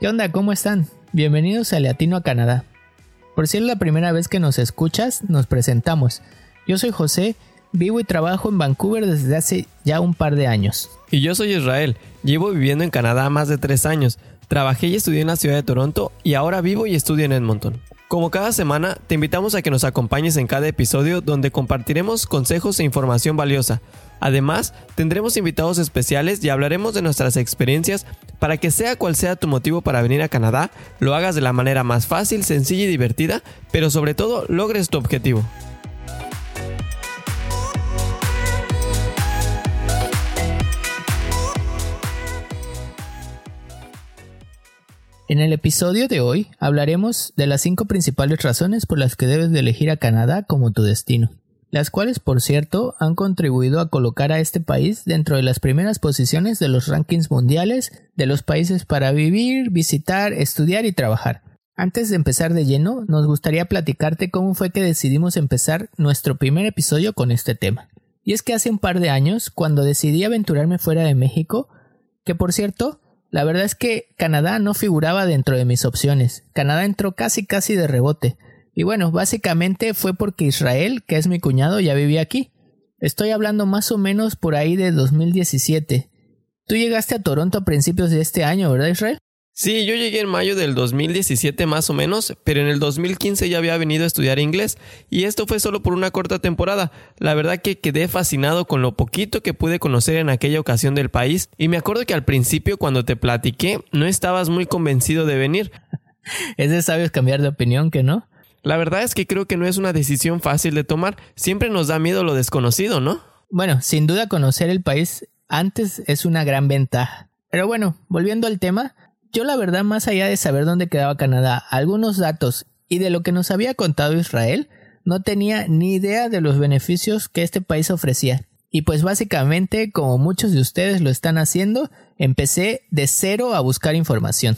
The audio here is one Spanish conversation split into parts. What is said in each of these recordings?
¿Qué onda? ¿Cómo están? Bienvenidos a Latino a Canadá. Por si es la primera vez que nos escuchas, nos presentamos. Yo soy José, vivo y trabajo en Vancouver desde hace ya un par de años. Y yo soy Israel, llevo viviendo en Canadá más de tres años. Trabajé y estudié en la ciudad de Toronto y ahora vivo y estudio en Edmonton. Como cada semana, te invitamos a que nos acompañes en cada episodio donde compartiremos consejos e información valiosa. Además, tendremos invitados especiales y hablaremos de nuestras experiencias para que sea cual sea tu motivo para venir a Canadá, lo hagas de la manera más fácil, sencilla y divertida, pero sobre todo logres tu objetivo. En el episodio de hoy hablaremos de las cinco principales razones por las que debes de elegir a Canadá como tu destino, las cuales por cierto han contribuido a colocar a este país dentro de las primeras posiciones de los rankings mundiales de los países para vivir, visitar, estudiar y trabajar. Antes de empezar de lleno, nos gustaría platicarte cómo fue que decidimos empezar nuestro primer episodio con este tema. Y es que hace un par de años, cuando decidí aventurarme fuera de México, que por cierto, la verdad es que Canadá no figuraba dentro de mis opciones. Canadá entró casi casi de rebote. Y bueno, básicamente fue porque Israel, que es mi cuñado, ya vivía aquí. Estoy hablando más o menos por ahí de 2017. Tú llegaste a Toronto a principios de este año, ¿verdad Israel? Sí, yo llegué en mayo del 2017 más o menos, pero en el 2015 ya había venido a estudiar inglés y esto fue solo por una corta temporada. La verdad que quedé fascinado con lo poquito que pude conocer en aquella ocasión del país y me acuerdo que al principio cuando te platiqué no estabas muy convencido de venir. es de sabios cambiar de opinión, que no? La verdad es que creo que no es una decisión fácil de tomar, siempre nos da miedo lo desconocido, ¿no? Bueno, sin duda conocer el país antes es una gran ventaja. Pero bueno, volviendo al tema, yo la verdad, más allá de saber dónde quedaba Canadá, algunos datos y de lo que nos había contado Israel, no tenía ni idea de los beneficios que este país ofrecía. Y pues básicamente, como muchos de ustedes lo están haciendo, empecé de cero a buscar información.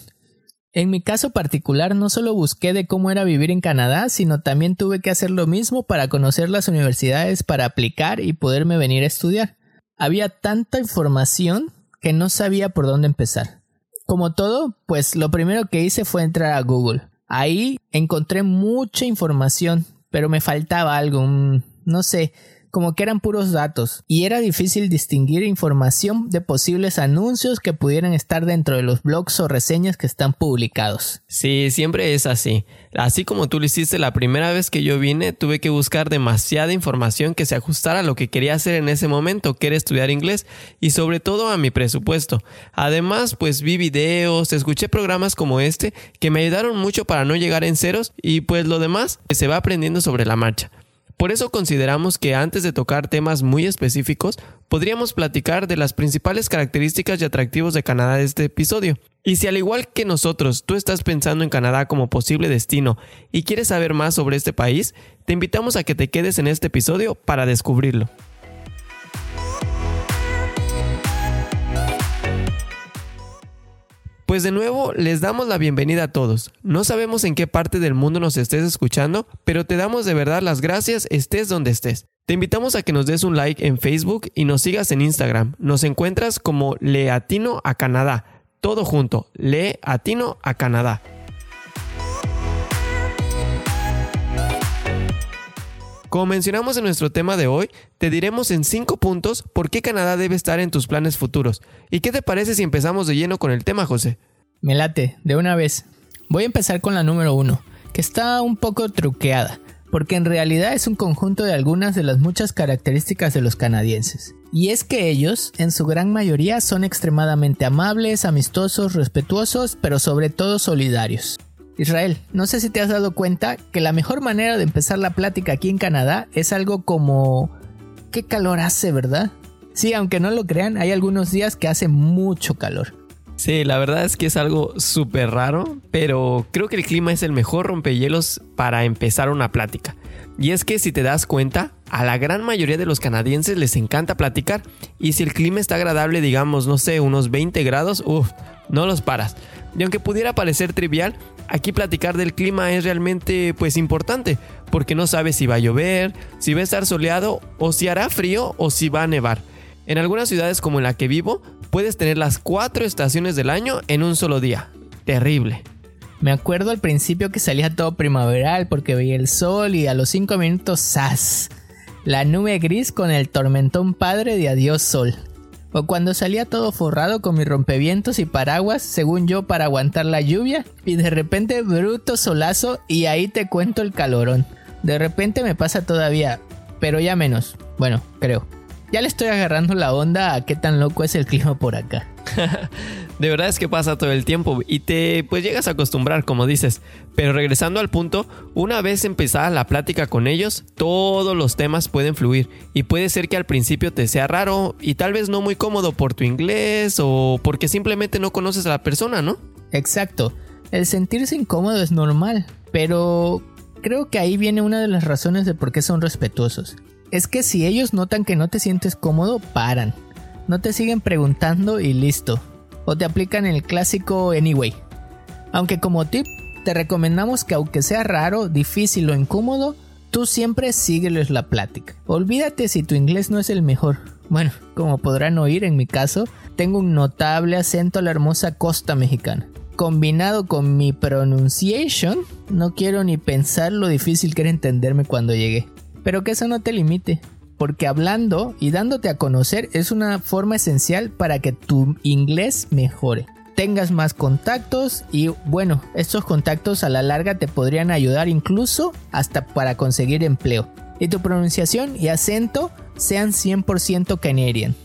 En mi caso particular no solo busqué de cómo era vivir en Canadá, sino también tuve que hacer lo mismo para conocer las universidades para aplicar y poderme venir a estudiar. Había tanta información que no sabía por dónde empezar. Como todo, pues lo primero que hice fue entrar a Google. Ahí encontré mucha información, pero me faltaba algo, no sé, como que eran puros datos, y era difícil distinguir información de posibles anuncios que pudieran estar dentro de los blogs o reseñas que están publicados. Sí, siempre es así. Así como tú lo hiciste la primera vez que yo vine, tuve que buscar demasiada información que se ajustara a lo que quería hacer en ese momento, que era estudiar inglés, y sobre todo a mi presupuesto. Además, pues vi videos, escuché programas como este, que me ayudaron mucho para no llegar en ceros, y pues lo demás se va aprendiendo sobre la marcha. Por eso consideramos que antes de tocar temas muy específicos, podríamos platicar de las principales características y atractivos de Canadá de este episodio. Y si al igual que nosotros tú estás pensando en Canadá como posible destino y quieres saber más sobre este país, te invitamos a que te quedes en este episodio para descubrirlo. Pues de nuevo les damos la bienvenida a todos. No sabemos en qué parte del mundo nos estés escuchando, pero te damos de verdad las gracias estés donde estés. Te invitamos a que nos des un like en Facebook y nos sigas en Instagram. Nos encuentras como Leatino a Canadá. Todo junto, Leatino a Canadá. Como mencionamos en nuestro tema de hoy, te diremos en 5 puntos por qué Canadá debe estar en tus planes futuros. ¿Y qué te parece si empezamos de lleno con el tema, José? Me late, de una vez. Voy a empezar con la número 1, que está un poco truqueada, porque en realidad es un conjunto de algunas de las muchas características de los canadienses. Y es que ellos, en su gran mayoría, son extremadamente amables, amistosos, respetuosos, pero sobre todo solidarios. Israel, no sé si te has dado cuenta que la mejor manera de empezar la plática aquí en Canadá es algo como... ¿Qué calor hace, verdad? Sí, aunque no lo crean, hay algunos días que hace mucho calor. Sí, la verdad es que es algo súper raro, pero creo que el clima es el mejor rompehielos para empezar una plática. Y es que si te das cuenta, a la gran mayoría de los canadienses les encanta platicar, y si el clima está agradable, digamos, no sé, unos 20 grados, uff, no los paras. Y aunque pudiera parecer trivial, aquí platicar del clima es realmente pues importante, porque no sabes si va a llover, si va a estar soleado o si hará frío o si va a nevar. En algunas ciudades como en la que vivo, puedes tener las cuatro estaciones del año en un solo día. terrible. Me acuerdo al principio que salía todo primaveral porque veía el sol y a los 5 minutos ¡zas! La nube gris con el tormentón padre de adiós sol. O cuando salía todo forrado con mis rompevientos y paraguas, según yo, para aguantar la lluvia, y de repente bruto solazo y ahí te cuento el calorón. De repente me pasa todavía, pero ya menos. Bueno, creo. Ya le estoy agarrando la onda a qué tan loco es el clima por acá. de verdad es que pasa todo el tiempo y te pues llegas a acostumbrar, como dices. Pero regresando al punto, una vez empezada la plática con ellos, todos los temas pueden fluir y puede ser que al principio te sea raro y tal vez no muy cómodo por tu inglés o porque simplemente no conoces a la persona, ¿no? Exacto. El sentirse incómodo es normal, pero creo que ahí viene una de las razones de por qué son respetuosos. Es que si ellos notan que no te sientes cómodo, paran no te siguen preguntando y listo. O te aplican el clásico anyway. Aunque como tip, te recomendamos que aunque sea raro, difícil o incómodo, tú siempre sígueles la plática. Olvídate si tu inglés no es el mejor. Bueno, como podrán oír en mi caso, tengo un notable acento a la hermosa costa mexicana. Combinado con mi pronunciation, no quiero ni pensar lo difícil que era entenderme cuando llegué. Pero que eso no te limite porque hablando y dándote a conocer es una forma esencial para que tu inglés mejore. Tengas más contactos y bueno, estos contactos a la larga te podrían ayudar incluso hasta para conseguir empleo. Y tu pronunciación y acento sean 100% canadian.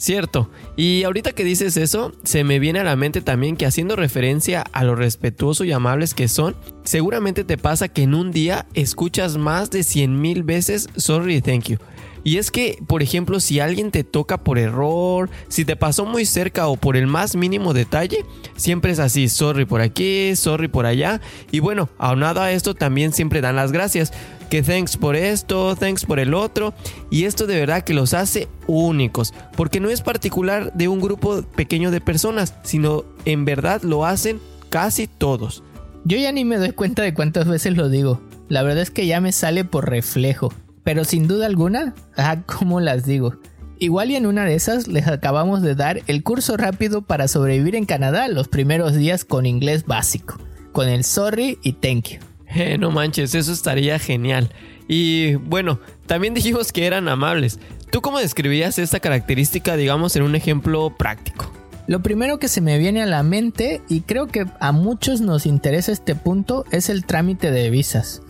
Cierto, y ahorita que dices eso, se me viene a la mente también que haciendo referencia a lo respetuoso y amables que son, seguramente te pasa que en un día escuchas más de 100 mil veces sorry thank you. Y es que, por ejemplo, si alguien te toca por error, si te pasó muy cerca o por el más mínimo detalle, siempre es así, sorry por aquí, sorry por allá. Y bueno, aunado a esto también siempre dan las gracias. Que thanks por esto, thanks por el otro. Y esto de verdad que los hace únicos. Porque no es particular de un grupo pequeño de personas, sino en verdad lo hacen casi todos. Yo ya ni me doy cuenta de cuántas veces lo digo. La verdad es que ya me sale por reflejo. Pero sin duda alguna, ah, ¿cómo las digo? Igual y en una de esas les acabamos de dar el curso rápido para sobrevivir en Canadá los primeros días con inglés básico, con el sorry y thank you. Eh, no manches, eso estaría genial. Y bueno, también dijimos que eran amables. ¿Tú cómo describías esta característica, digamos, en un ejemplo práctico? Lo primero que se me viene a la mente, y creo que a muchos nos interesa este punto, es el trámite de visas.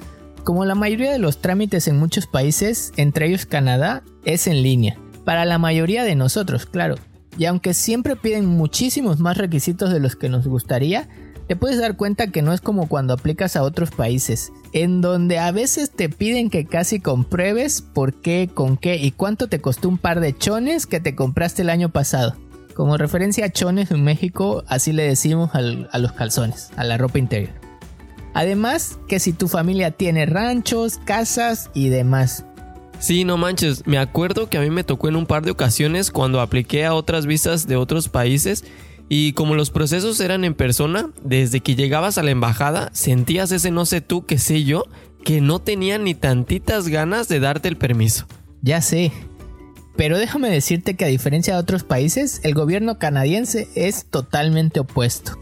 Como la mayoría de los trámites en muchos países, entre ellos Canadá, es en línea. Para la mayoría de nosotros, claro. Y aunque siempre piden muchísimos más requisitos de los que nos gustaría, te puedes dar cuenta que no es como cuando aplicas a otros países, en donde a veces te piden que casi compruebes por qué, con qué y cuánto te costó un par de chones que te compraste el año pasado. Como referencia a chones en México, así le decimos a los calzones, a la ropa interior. Además, que si tu familia tiene ranchos, casas y demás. Sí, no manches, me acuerdo que a mí me tocó en un par de ocasiones cuando apliqué a otras visas de otros países y como los procesos eran en persona, desde que llegabas a la embajada sentías ese no sé tú, qué sé yo, que no tenía ni tantitas ganas de darte el permiso. Ya sé. Pero déjame decirte que a diferencia de otros países, el gobierno canadiense es totalmente opuesto.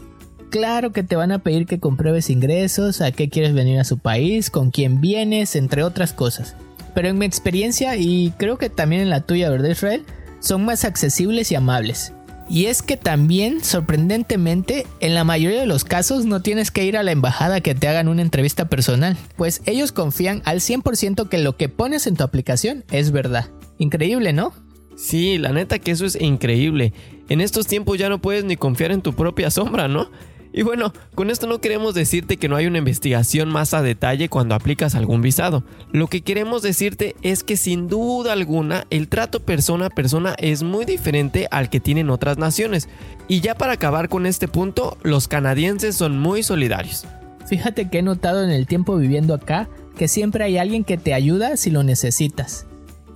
Claro que te van a pedir que compruebes ingresos, a qué quieres venir a su país, con quién vienes, entre otras cosas. Pero en mi experiencia, y creo que también en la tuya, ¿verdad Israel? Son más accesibles y amables. Y es que también, sorprendentemente, en la mayoría de los casos no tienes que ir a la embajada que te hagan una entrevista personal, pues ellos confían al 100% que lo que pones en tu aplicación es verdad. Increíble, ¿no? Sí, la neta que eso es increíble. En estos tiempos ya no puedes ni confiar en tu propia sombra, ¿no? Y bueno, con esto no queremos decirte que no hay una investigación más a detalle cuando aplicas algún visado. Lo que queremos decirte es que sin duda alguna el trato persona a persona es muy diferente al que tienen otras naciones. Y ya para acabar con este punto, los canadienses son muy solidarios. Fíjate que he notado en el tiempo viviendo acá que siempre hay alguien que te ayuda si lo necesitas.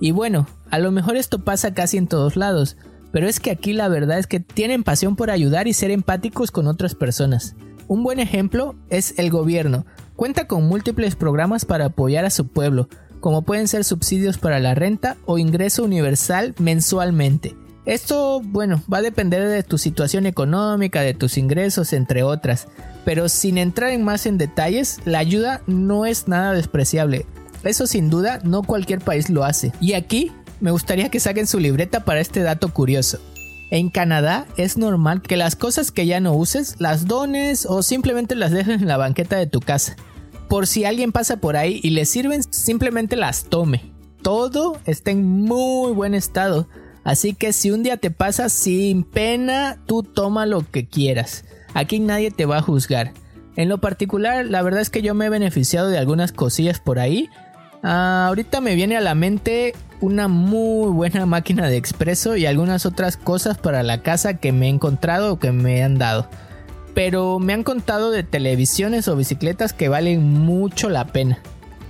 Y bueno, a lo mejor esto pasa casi en todos lados, pero es que aquí la verdad es que tienen pasión por ayudar y ser empáticos con otras personas. Un buen ejemplo es el gobierno. Cuenta con múltiples programas para apoyar a su pueblo, como pueden ser subsidios para la renta o ingreso universal mensualmente. Esto, bueno, va a depender de tu situación económica, de tus ingresos, entre otras. Pero sin entrar en más en detalles, la ayuda no es nada despreciable. Eso sin duda no cualquier país lo hace. Y aquí me gustaría que saquen su libreta para este dato curioso. En Canadá es normal que las cosas que ya no uses las dones o simplemente las dejes en la banqueta de tu casa. Por si alguien pasa por ahí y le sirven, simplemente las tome. Todo está en muy buen estado Así que si un día te pasa sin pena, tú toma lo que quieras. Aquí nadie te va a juzgar. En lo particular, la verdad es que yo me he beneficiado de algunas cosillas por ahí. Ah, ahorita me viene a la mente una muy buena máquina de expreso y algunas otras cosas para la casa que me he encontrado o que me han dado. Pero me han contado de televisiones o bicicletas que valen mucho la pena.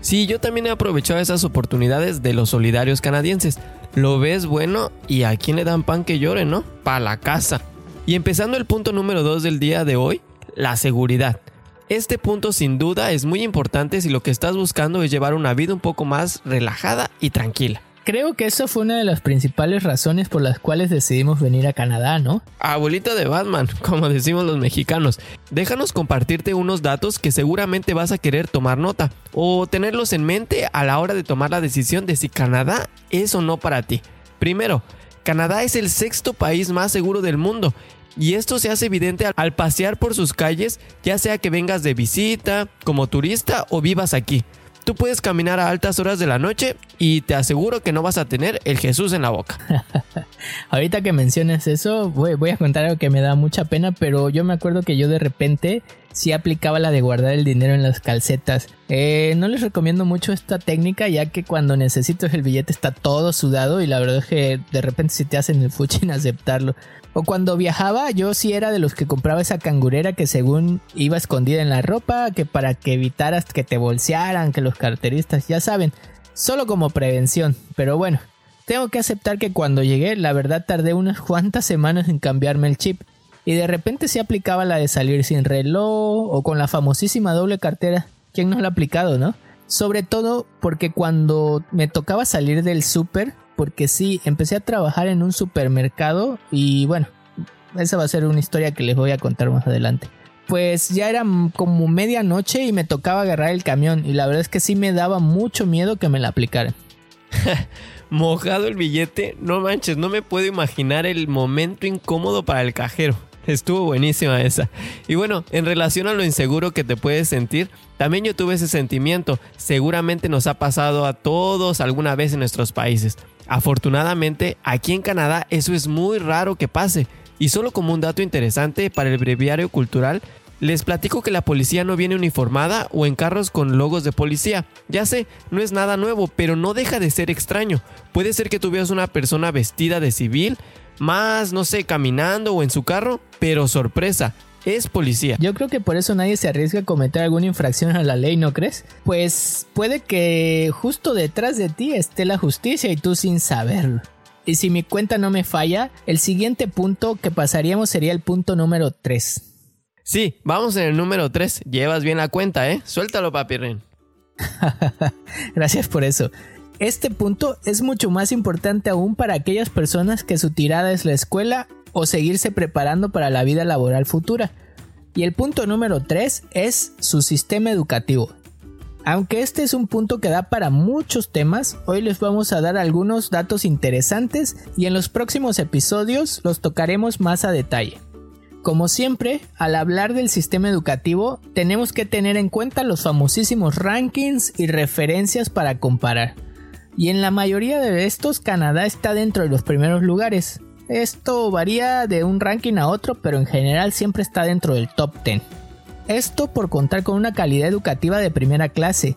Sí, yo también he aprovechado esas oportunidades de los solidarios canadienses lo ves bueno y a quién le dan pan que llore, ¿no? Para la casa. Y empezando el punto número 2 del día de hoy, la seguridad. Este punto sin duda es muy importante si lo que estás buscando es llevar una vida un poco más relajada y tranquila. Creo que eso fue una de las principales razones por las cuales decidimos venir a Canadá, ¿no? Abuelita de Batman, como decimos los mexicanos. Déjanos compartirte unos datos que seguramente vas a querer tomar nota o tenerlos en mente a la hora de tomar la decisión de si Canadá es o no para ti. Primero, Canadá es el sexto país más seguro del mundo y esto se hace evidente al pasear por sus calles, ya sea que vengas de visita, como turista o vivas aquí. Tú puedes caminar a altas horas de la noche y te aseguro que no vas a tener el Jesús en la boca. Ahorita que mencionas eso, voy, a contar algo que me da mucha pena, pero yo me acuerdo que yo de repente sí aplicaba la de guardar el dinero en las calcetas. Eh, no les recomiendo mucho esta técnica ya que cuando necesitas el billete está todo sudado y la verdad es que de repente si te hacen el fuchi en aceptarlo. O cuando viajaba, yo sí era de los que compraba esa cangurera que según iba escondida en la ropa, que para que evitaras que te bolsearan, que los carteristas, ya saben, solo como prevención. Pero bueno, tengo que aceptar que cuando llegué, la verdad tardé unas cuantas semanas en cambiarme el chip. Y de repente se aplicaba la de salir sin reloj o con la famosísima doble cartera. ¿Quién no la ha aplicado, no? Sobre todo porque cuando me tocaba salir del súper, porque sí, empecé a trabajar en un supermercado y bueno, esa va a ser una historia que les voy a contar más adelante. Pues ya era como medianoche y me tocaba agarrar el camión y la verdad es que sí me daba mucho miedo que me la aplicaran. Mojado el billete, no manches, no me puedo imaginar el momento incómodo para el cajero. Estuvo buenísima esa. Y bueno, en relación a lo inseguro que te puedes sentir, también yo tuve ese sentimiento. Seguramente nos ha pasado a todos alguna vez en nuestros países. Afortunadamente, aquí en Canadá eso es muy raro que pase. Y solo como un dato interesante para el breviario cultural, les platico que la policía no viene uniformada o en carros con logos de policía. Ya sé, no es nada nuevo, pero no deja de ser extraño. Puede ser que tú veas una persona vestida de civil, más, no sé, caminando o en su carro, pero sorpresa, es policía. Yo creo que por eso nadie se arriesga a cometer alguna infracción a la ley, ¿no crees? Pues puede que justo detrás de ti esté la justicia y tú sin saberlo. Y si mi cuenta no me falla, el siguiente punto que pasaríamos sería el punto número 3. Sí, vamos en el número 3. Llevas bien la cuenta, ¿eh? Suéltalo, papi. Gracias por eso. Este punto es mucho más importante aún para aquellas personas que su tirada es la escuela o seguirse preparando para la vida laboral futura. Y el punto número 3 es su sistema educativo. Aunque este es un punto que da para muchos temas, hoy les vamos a dar algunos datos interesantes y en los próximos episodios los tocaremos más a detalle. Como siempre, al hablar del sistema educativo, tenemos que tener en cuenta los famosísimos rankings y referencias para comparar. Y en la mayoría de estos, Canadá está dentro de los primeros lugares, esto varía de un ranking a otro, pero en general siempre está dentro del top 10. Esto por contar con una calidad educativa de primera clase,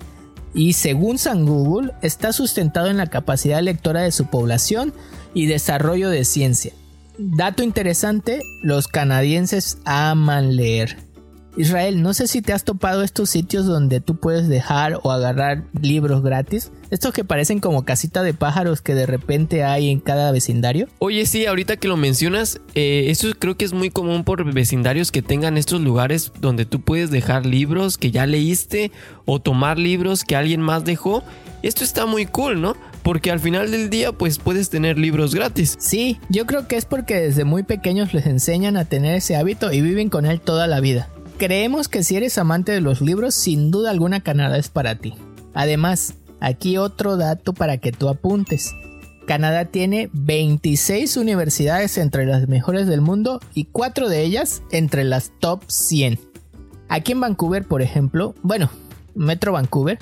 y según San Google está sustentado en la capacidad lectora de su población y desarrollo de ciencia. Dato interesante, los canadienses aman leer. Israel, no sé si te has topado estos sitios donde tú puedes dejar o agarrar libros gratis. Estos que parecen como casita de pájaros que de repente hay en cada vecindario. Oye, sí, ahorita que lo mencionas, eh, eso creo que es muy común por vecindarios que tengan estos lugares donde tú puedes dejar libros que ya leíste o tomar libros que alguien más dejó. Esto está muy cool, ¿no? Porque al final del día pues puedes tener libros gratis. Sí, yo creo que es porque desde muy pequeños les enseñan a tener ese hábito y viven con él toda la vida. Creemos que si eres amante de los libros, sin duda alguna Canadá es para ti. Además, aquí otro dato para que tú apuntes. Canadá tiene 26 universidades entre las mejores del mundo y 4 de ellas entre las top 100. Aquí en Vancouver, por ejemplo, bueno, Metro Vancouver,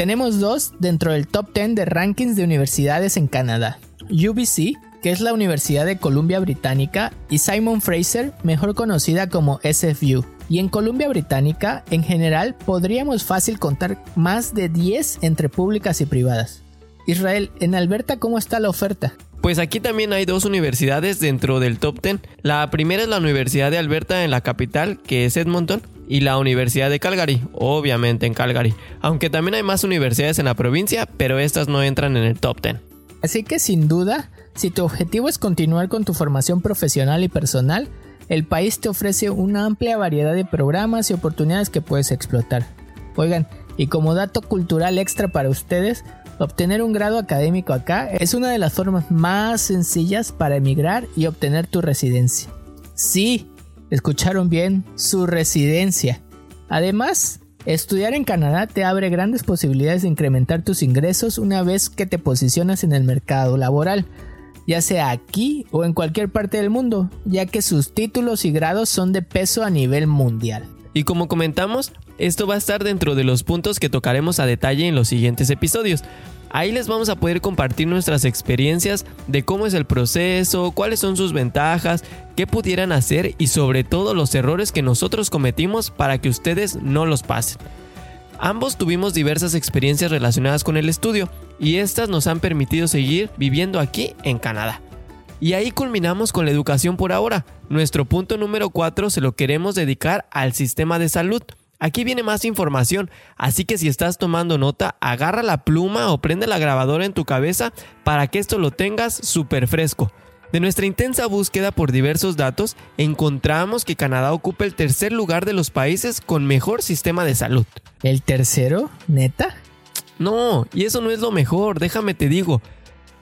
tenemos dos dentro del top 10 de rankings de universidades en Canadá. UBC, que es la Universidad de Columbia Británica, y Simon Fraser, mejor conocida como SFU. Y en Columbia Británica, en general, podríamos fácil contar más de 10 entre públicas y privadas. Israel, en Alberta, ¿cómo está la oferta? Pues aquí también hay dos universidades dentro del top 10. La primera es la Universidad de Alberta en la capital, que es Edmonton, y la Universidad de Calgary, obviamente en Calgary, aunque también hay más universidades en la provincia, pero estas no entran en el top 10. Así que sin duda, si tu objetivo es continuar con tu formación profesional y personal, el país te ofrece una amplia variedad de programas y oportunidades que puedes explotar. Oigan, y como dato cultural extra para ustedes, obtener un grado académico acá es una de las formas más sencillas para emigrar y obtener tu residencia. Sí, Escucharon bien, su residencia. Además, estudiar en Canadá te abre grandes posibilidades de incrementar tus ingresos una vez que te posicionas en el mercado laboral, ya sea aquí o en cualquier parte del mundo, ya que sus títulos y grados son de peso a nivel mundial. Y como comentamos, esto va a estar dentro de los puntos que tocaremos a detalle en los siguientes episodios. Ahí les vamos a poder compartir nuestras experiencias de cómo es el proceso, cuáles son sus ventajas, qué pudieran hacer y sobre todo los errores que nosotros cometimos para que ustedes no los pasen. Ambos tuvimos diversas experiencias relacionadas con el estudio y estas nos han permitido seguir viviendo aquí en Canadá. Y ahí culminamos con la educación por ahora. Nuestro punto número 4 se lo queremos dedicar al sistema de salud. Aquí viene más información, así que si estás tomando nota, agarra la pluma o prende la grabadora en tu cabeza para que esto lo tengas súper fresco. De nuestra intensa búsqueda por diversos datos, encontramos que Canadá ocupa el tercer lugar de los países con mejor sistema de salud. ¿El tercero? ¿Neta? No, y eso no es lo mejor, déjame te digo.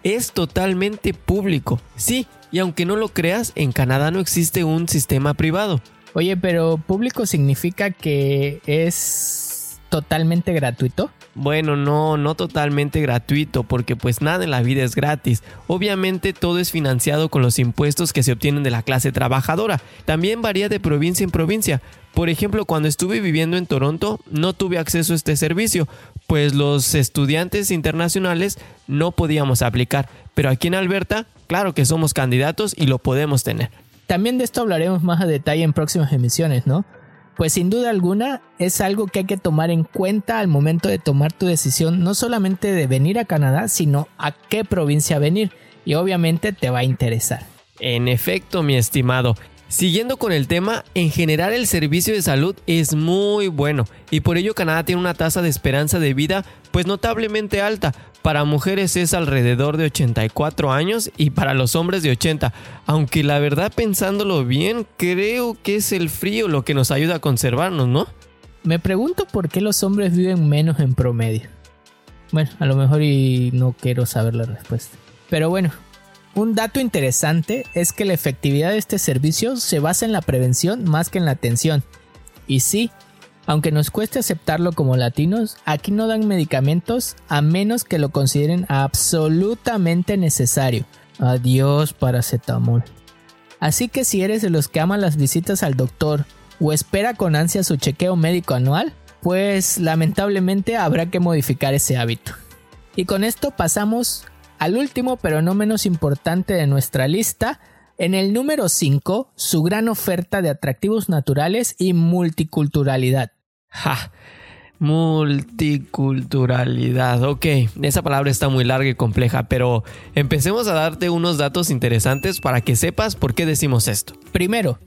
Es totalmente público. Sí, y aunque no lo creas, en Canadá no existe un sistema privado. Oye, pero público significa que es totalmente gratuito. Bueno, no, no totalmente gratuito, porque pues nada en la vida es gratis. Obviamente todo es financiado con los impuestos que se obtienen de la clase trabajadora. También varía de provincia en provincia. Por ejemplo, cuando estuve viviendo en Toronto, no tuve acceso a este servicio, pues los estudiantes internacionales no podíamos aplicar. Pero aquí en Alberta, claro que somos candidatos y lo podemos tener. También de esto hablaremos más a detalle en próximas emisiones, ¿no? Pues sin duda alguna es algo que hay que tomar en cuenta al momento de tomar tu decisión, no solamente de venir a Canadá, sino a qué provincia venir. Y obviamente te va a interesar. En efecto, mi estimado. Siguiendo con el tema, en general el servicio de salud es muy bueno y por ello Canadá tiene una tasa de esperanza de vida pues notablemente alta. Para mujeres es alrededor de 84 años y para los hombres de 80. Aunque la verdad pensándolo bien, creo que es el frío lo que nos ayuda a conservarnos, ¿no? Me pregunto por qué los hombres viven menos en promedio. Bueno, a lo mejor y no quiero saber la respuesta. Pero bueno, un dato interesante es que la efectividad de este servicio se basa en la prevención más que en la atención. Y sí, aunque nos cueste aceptarlo como latinos, aquí no dan medicamentos a menos que lo consideren absolutamente necesario. Adiós paracetamol. Así que si eres de los que aman las visitas al doctor o espera con ansia su chequeo médico anual, pues lamentablemente habrá que modificar ese hábito. Y con esto pasamos al último, pero no menos importante de nuestra lista, en el número 5, su gran oferta de atractivos naturales y multiculturalidad. Ja, multiculturalidad. Ok, esa palabra está muy larga y compleja, pero empecemos a darte unos datos interesantes para que sepas por qué decimos esto. Primero,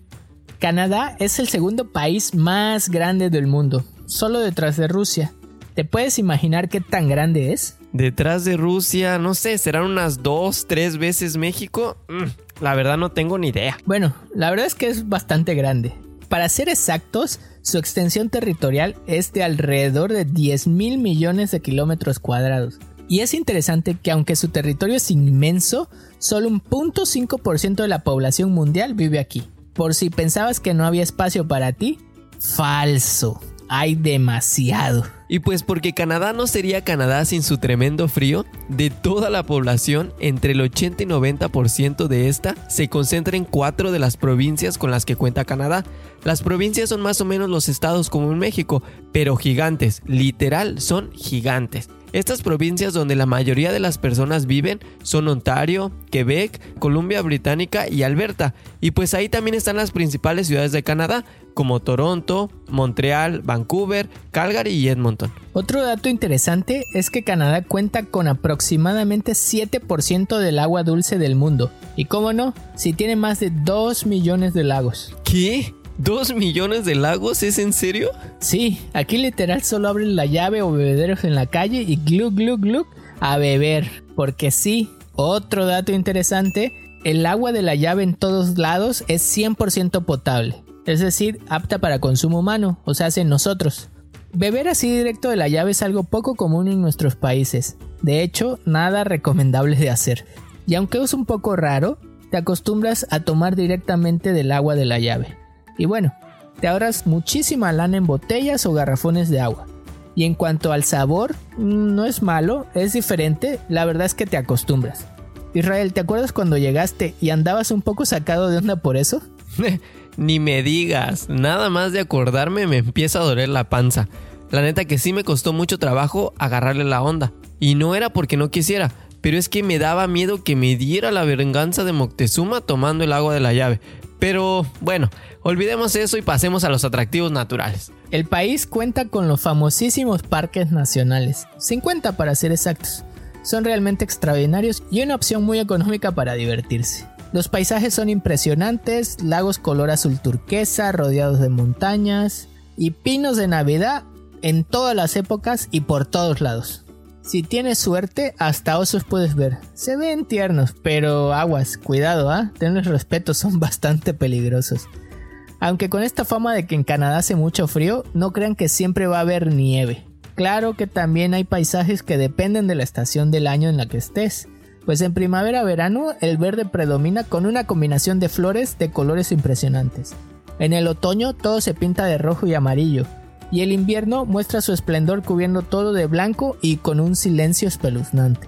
Canadá es el segundo país más grande del mundo, solo detrás de Rusia. ¿Te puedes imaginar qué tan grande es? Detrás de Rusia, no sé, serán unas dos, tres veces México. Mm, la verdad no tengo ni idea. Bueno, la verdad es que es bastante grande. Para ser exactos, su extensión territorial es de alrededor de 10 mil millones de kilómetros cuadrados. Y es interesante que aunque su territorio es inmenso, solo un 0.5% de la población mundial vive aquí. Por si pensabas que no había espacio para ti, falso hay demasiado. Y pues porque Canadá no sería Canadá sin su tremendo frío, de toda la población, entre el 80 y 90% de esta se concentra en cuatro de las provincias con las que cuenta Canadá. Las provincias son más o menos los estados como en México, pero gigantes, literal son gigantes. Estas provincias donde la mayoría de las personas viven son Ontario, Quebec, Columbia Británica y Alberta. Y pues ahí también están las principales ciudades de Canadá, como Toronto, Montreal, Vancouver, Calgary y Edmonton. Otro dato interesante es que Canadá cuenta con aproximadamente 7% del agua dulce del mundo. Y cómo no, si tiene más de 2 millones de lagos. ¿Qué? ¿Dos millones de lagos? ¿Es en serio? Sí, aquí literal solo abren la llave o bebederos en la calle y glug glug glug a beber. Porque sí, otro dato interesante, el agua de la llave en todos lados es 100% potable. Es decir, apta para consumo humano, o sea, en nosotros. Beber así directo de la llave es algo poco común en nuestros países. De hecho, nada recomendable de hacer. Y aunque es un poco raro, te acostumbras a tomar directamente del agua de la llave. Y bueno, te ahorras muchísima lana en botellas o garrafones de agua. Y en cuanto al sabor, mm, no es malo, es diferente, la verdad es que te acostumbras. Israel, ¿te acuerdas cuando llegaste y andabas un poco sacado de onda por eso? Ni me digas, nada más de acordarme me empieza a doler la panza. La neta que sí me costó mucho trabajo agarrarle la onda. Y no era porque no quisiera, pero es que me daba miedo que me diera la venganza de Moctezuma tomando el agua de la llave. Pero bueno, olvidemos eso y pasemos a los atractivos naturales. El país cuenta con los famosísimos parques nacionales, 50 para ser exactos. Son realmente extraordinarios y una opción muy económica para divertirse. Los paisajes son impresionantes, lagos color azul turquesa rodeados de montañas y pinos de Navidad en todas las épocas y por todos lados. Si tienes suerte, hasta osos puedes ver. Se ven tiernos, pero aguas, cuidado, ¿ah? Tenles respeto, son bastante peligrosos. Aunque con esta fama de que en Canadá hace mucho frío, no crean que siempre va a haber nieve. Claro que también hay paisajes que dependen de la estación del año en la que estés. Pues en primavera-verano el verde predomina con una combinación de flores de colores impresionantes. En el otoño todo se pinta de rojo y amarillo, y el invierno muestra su esplendor cubriendo todo de blanco y con un silencio espeluznante.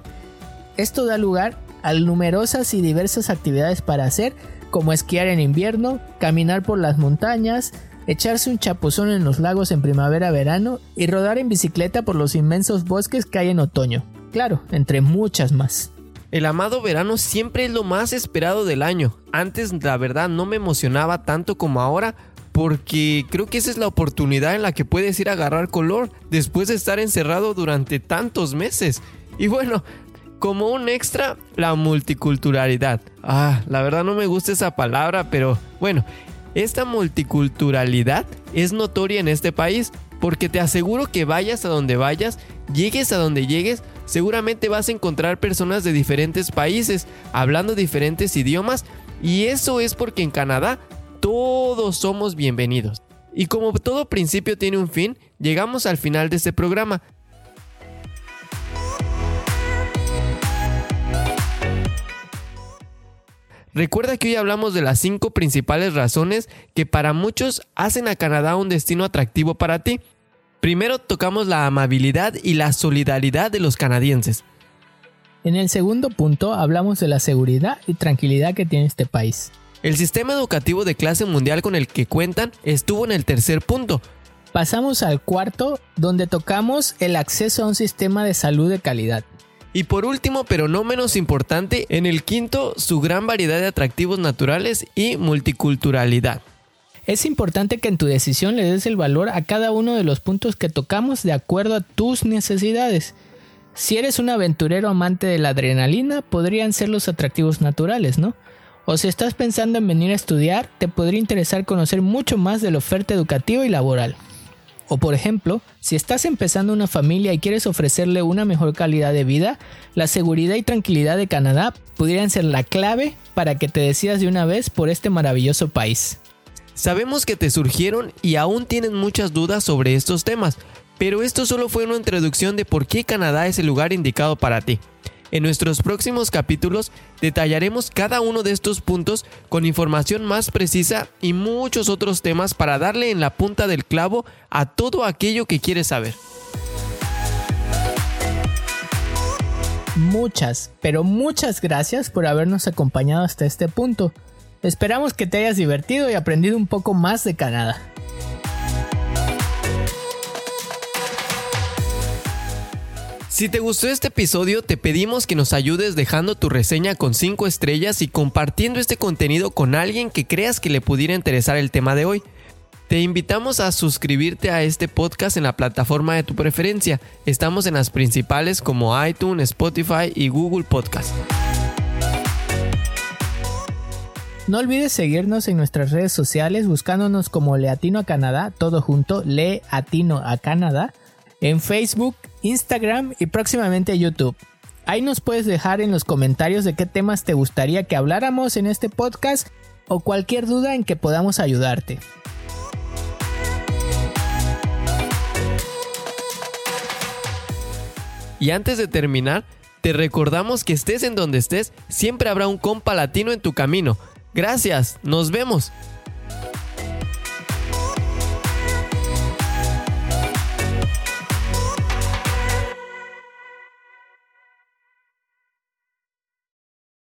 Esto da lugar a numerosas y diversas actividades para hacer, como esquiar en invierno, caminar por las montañas, echarse un chapuzón en los lagos en primavera-verano y rodar en bicicleta por los inmensos bosques que hay en otoño. Claro, entre muchas más. El amado verano siempre es lo más esperado del año. Antes la verdad no me emocionaba tanto como ahora porque creo que esa es la oportunidad en la que puedes ir a agarrar color después de estar encerrado durante tantos meses. Y bueno, como un extra, la multiculturalidad. Ah, la verdad no me gusta esa palabra, pero bueno, esta multiculturalidad es notoria en este país porque te aseguro que vayas a donde vayas, llegues a donde llegues, seguramente vas a encontrar personas de diferentes países, hablando diferentes idiomas, y eso es porque en Canadá todos somos bienvenidos. Y como todo principio tiene un fin, llegamos al final de este programa. Recuerda que hoy hablamos de las cinco principales razones que para muchos hacen a Canadá un destino atractivo para ti. Primero tocamos la amabilidad y la solidaridad de los canadienses. En el segundo punto hablamos de la seguridad y tranquilidad que tiene este país. El sistema educativo de clase mundial con el que cuentan estuvo en el tercer punto. Pasamos al cuarto, donde tocamos el acceso a un sistema de salud de calidad. Y por último, pero no menos importante, en el quinto, su gran variedad de atractivos naturales y multiculturalidad. Es importante que en tu decisión le des el valor a cada uno de los puntos que tocamos de acuerdo a tus necesidades. Si eres un aventurero amante de la adrenalina, podrían ser los atractivos naturales, ¿no? O si estás pensando en venir a estudiar, te podría interesar conocer mucho más de la oferta educativa y laboral. O por ejemplo, si estás empezando una familia y quieres ofrecerle una mejor calidad de vida, la seguridad y tranquilidad de Canadá podrían ser la clave para que te decidas de una vez por este maravilloso país. Sabemos que te surgieron y aún tienen muchas dudas sobre estos temas, Pero esto solo fue una introducción de por qué Canadá es el lugar indicado para ti. En nuestros próximos capítulos detallaremos cada uno de estos puntos con información más precisa y muchos otros temas para darle en la punta del clavo a todo aquello que quieres saber. Muchas, pero muchas gracias por habernos acompañado hasta este punto. Esperamos que te hayas divertido y aprendido un poco más de Canadá. Si te gustó este episodio, te pedimos que nos ayudes dejando tu reseña con 5 estrellas y compartiendo este contenido con alguien que creas que le pudiera interesar el tema de hoy. Te invitamos a suscribirte a este podcast en la plataforma de tu preferencia. Estamos en las principales como iTunes, Spotify y Google Podcast. No olvides seguirnos en nuestras redes sociales buscándonos como Leatino a Canadá, todo junto, Leatino a Canadá, en Facebook, Instagram y próximamente YouTube. Ahí nos puedes dejar en los comentarios de qué temas te gustaría que habláramos en este podcast o cualquier duda en que podamos ayudarte. Y antes de terminar, te recordamos que estés en donde estés, siempre habrá un compa latino en tu camino. Gracias, nos vemos.